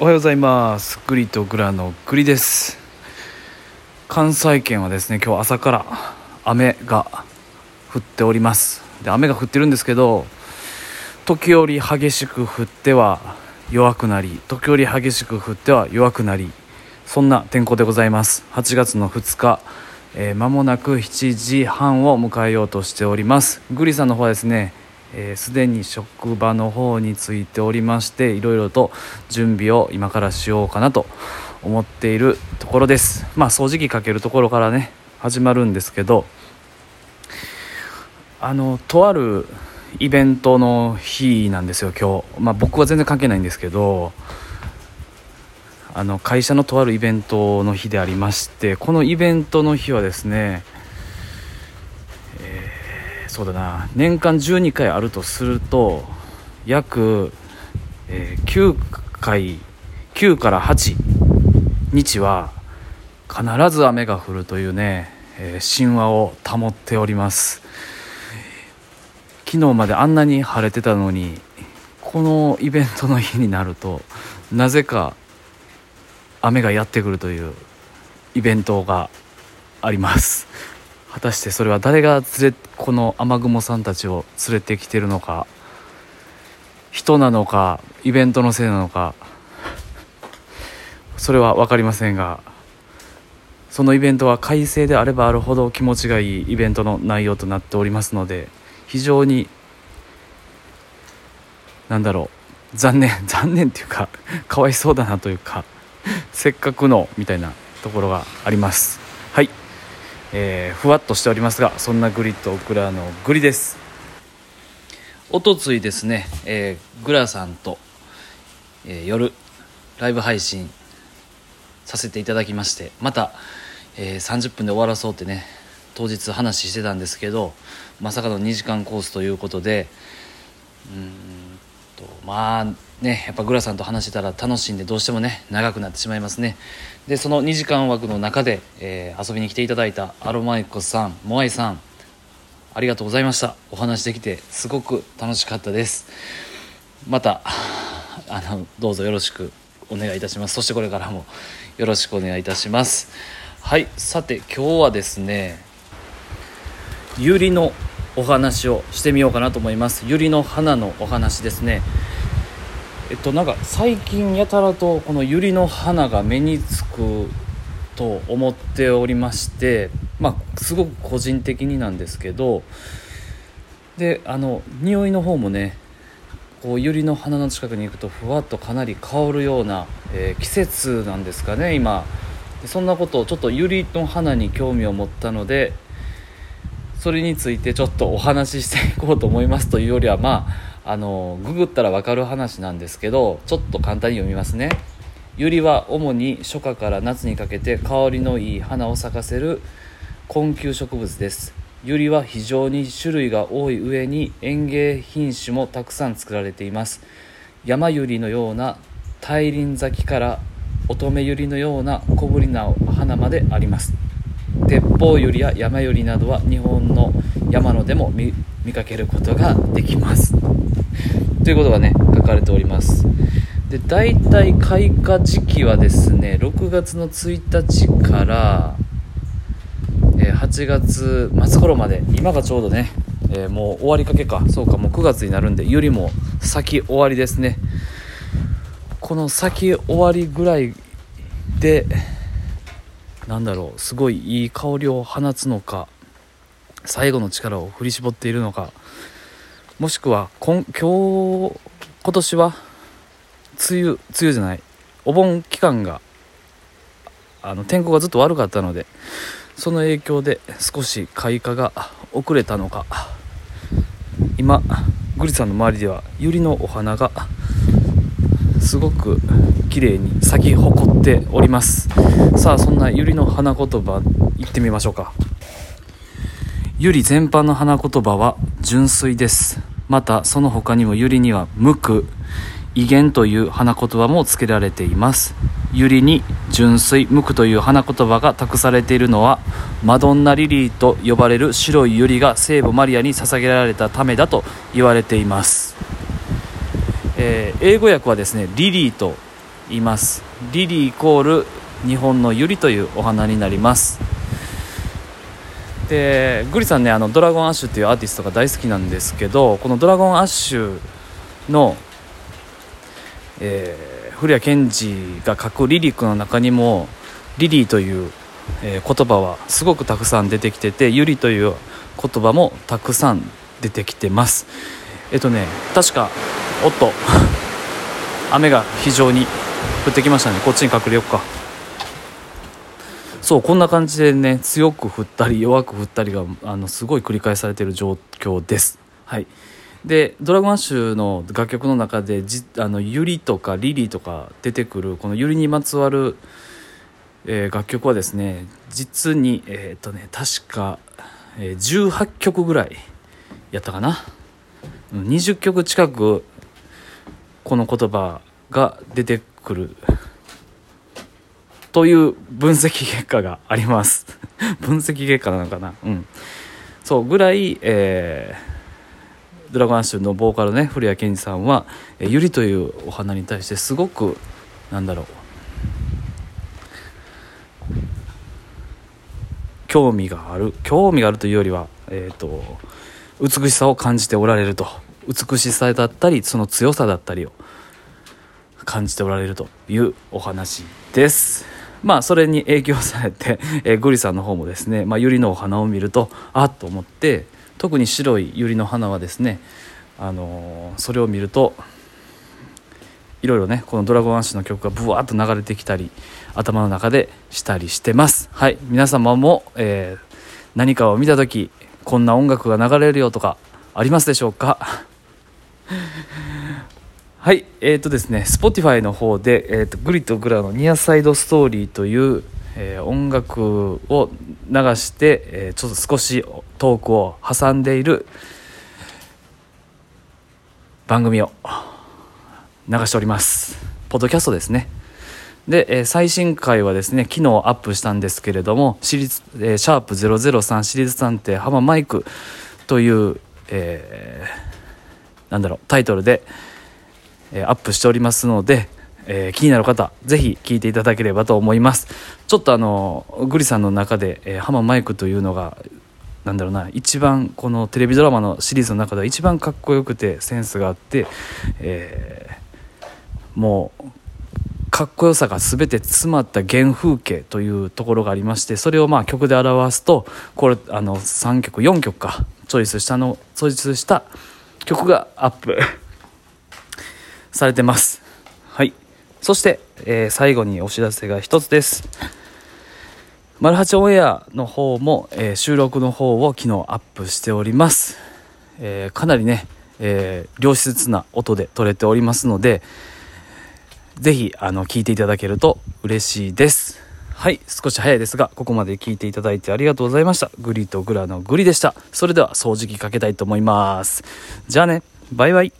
おはようございます。グリとグラのグリです。関西圏はですね今日朝から雨が降っております。で雨が降ってるんですけど時折激しく降っては弱くなり時折激しく降っては弱くなりそんな天候でございます。8月の2日えー、間もなく7時半を迎えようとしております。グリさんの方はですねすで、ー、に職場の方についておりましていろいろと準備を今からしようかなと思っているところです。まあ掃除機かけるところからね始まるんですけどあのとあるイベントの日なんですよ今日。まあ僕は全然関係ないんですけどあの会社のとあるイベントの日でありましてこのイベントの日はですね、そうだな。年間12回あるとすると約、えー、9回9から8日は必ず雨が降るというね、えー、神話を保っております。昨日まであんなに晴れてたのにこのイベントの日になるとなぜか雨がやってくるというイベントがあります。果たしてそれは誰が連れこの雨雲さんたちを連れてきてるのか人なのかイベントのせいなのかそれは分かりませんがそのイベントは快晴であればあるほど気持ちがいいイベントの内容となっておりますので非常に何だろう残念 残念っていうかかわいそうだなというかせっかくのみたいなところがあります。はい、えー、ふわっとしておりますがそんなグリとオクラのグリです。おとついですね、えー、グラさんと、えー、夜ライブ配信させていただきましてまた、えー、30分で終わらそうってね当日話してたんですけどまさかの2時間コースということでうんまあねやっぱグラさんと話してたら楽しんでどうしてもね長くなってしまいますね。でその2時間枠の中で、えー、遊びに来ていただいたアロマイコさんモアイさんありがとうございました。お話できてすごく楽しかったです。またあのどうぞよろしくお願いいたします。そしてこれからもよろしくお願いいたします。はいさて今日はですねゆりのお話をしてみようかなと思います。ゆりの花のお話ですね。えっとなんか最近やたらとこのユリの花が目につくと思っておりましてまあすごく個人的になんですけどであの匂いの方もねこうユリの花の近くに行くとふわっとかなり香るような、えー、季節なんですかね今。そんなことをちょっとユリの花に興味を持ったのでそれについてちょっとお話ししていこうと思いますというよりはまああのググったら分かる話なんですけどちょっと簡単に読みますね。ユリは主に初夏から夏にかけて香りのいい花を咲かせる困窮植物です。ユリは非常に種類が多い上に園芸品種もたくさん作られています。山ユリのような大輪咲きから乙女ユリのような小ぶりな花まであります。鉄砲ユリや山ユリなどは日本の山野でも見かけることができます。ということがね書かれております。で大体開花時期はですね6月の1日から、え8月末頃まで今がちょうどね、えー、もう終わりかけか。そうかもう9月になるんでよりも先終わりですね。この先終わりぐらいでなんだろうすごいいい香りを放つのか最後の力を振り絞っているのかもしくは今今日今年は梅雨梅雨じゃないお盆期間があの天候がずっと悪かったのでその影響で少し開花が遅れたのか今グリさんの周りではユリのお花がすごく綺麗に咲き誇っております。さあそんなユリの花言葉言ってみましょうか。ユリ全般の花言葉は純粋です。またその他にもユリには無垢威厳という花言葉も付けられています。ユリに純粋無垢という花言葉が託されているのはマドンナリリーと呼ばれる白いユリが聖母マリアに捧げられたためだと言われています、えー、英語訳はですねリリーと言います。リリーイコール日本のユリというお花になります。でグリさんねあのドラゴンアッシュっていうアーティストが大好きなんですけどこのドラゴンアッシュの、えー、古谷健二が書くリリックの中にもリリーという、えー、言葉はすごくたくさん出てきててユリという言葉もたくさん出てきてます。えっとね確かおっと。雨が非常に降ってきましたね。こっちに隠れよっか。そうこんな感じでね強く降ったり弱く降ったりがあのすごい繰り返されている状況です。はい。でドラゴンアッシュの楽曲の中でじあのユリとかリリーとか出てくるこのユリにまつわる、えー、楽曲はですね実にえっ、とね確か、えー、18曲ぐらいやったかな。20曲近くこの言葉が出てくる。という分析結果があります。分析結果なのかな？うん。そうぐらい、えー、ドラゴンアッシュのボーカルね古谷健二さんは、えー、ユリというお花に対してすごくなんだろう。興味がある。興味があるというよりは、えーと美しさを感じておられると。美しさだったりその強さだったりを感じておられるというお話です。まあそれに影響されて、えー、グリさんの方もですね、まあ、ユリのお花を見るとあっと思って特に白いユリの花はですね、あのー、それを見るといろいろねこの「ドラゴンアッシュ」の曲がブワーッと流れてきたり頭の中でしたりしてます。はい。皆様も、えー、何かを見た時こんな音楽が流れるよとかありますでしょうか？はいえー、とですね Spotify の方で、えーと、グリとグラのニアサイドストーリーという、えー、音楽を流して、えー、ちょっと少しトークを挟んでいる番組を流しております。ポッドキャストですね。で、えー、最新回はですね昨日アップしたんですけれどもシリーズ、えー、シャープ003シリーズ探偵浜マイクという、えー、なんだろうタイトルで、え、アップしておりますので、えー、気になる方ぜひ聞いていただければと思います。ちょっとあのグリさんの中で、えー、浜マイクというのがなんだろうな一番このテレビドラマのシリーズの中では一番かっこよくてセンスがあって、えー、もうかっこよさが全て詰まった原風景というところがありましてそれをまあ曲で表すとこれあの3曲4曲かチョイスしたのチョイスした曲がアップ されてます。はい。そして、えー、最後にお知らせが一つです。マルハチオンエアの方も、えー、収録の方を昨日アップしております、えー、かなりね、えー、良質な音で撮れておりますので、ぜひ、あの、聞いていただけると嬉しいです。はい、少し早いですが、ここまで聞いていただいてありがとうございました。グリとグラのグリでした。それでは掃除機かけたいと思います。じゃあね、バイバイ。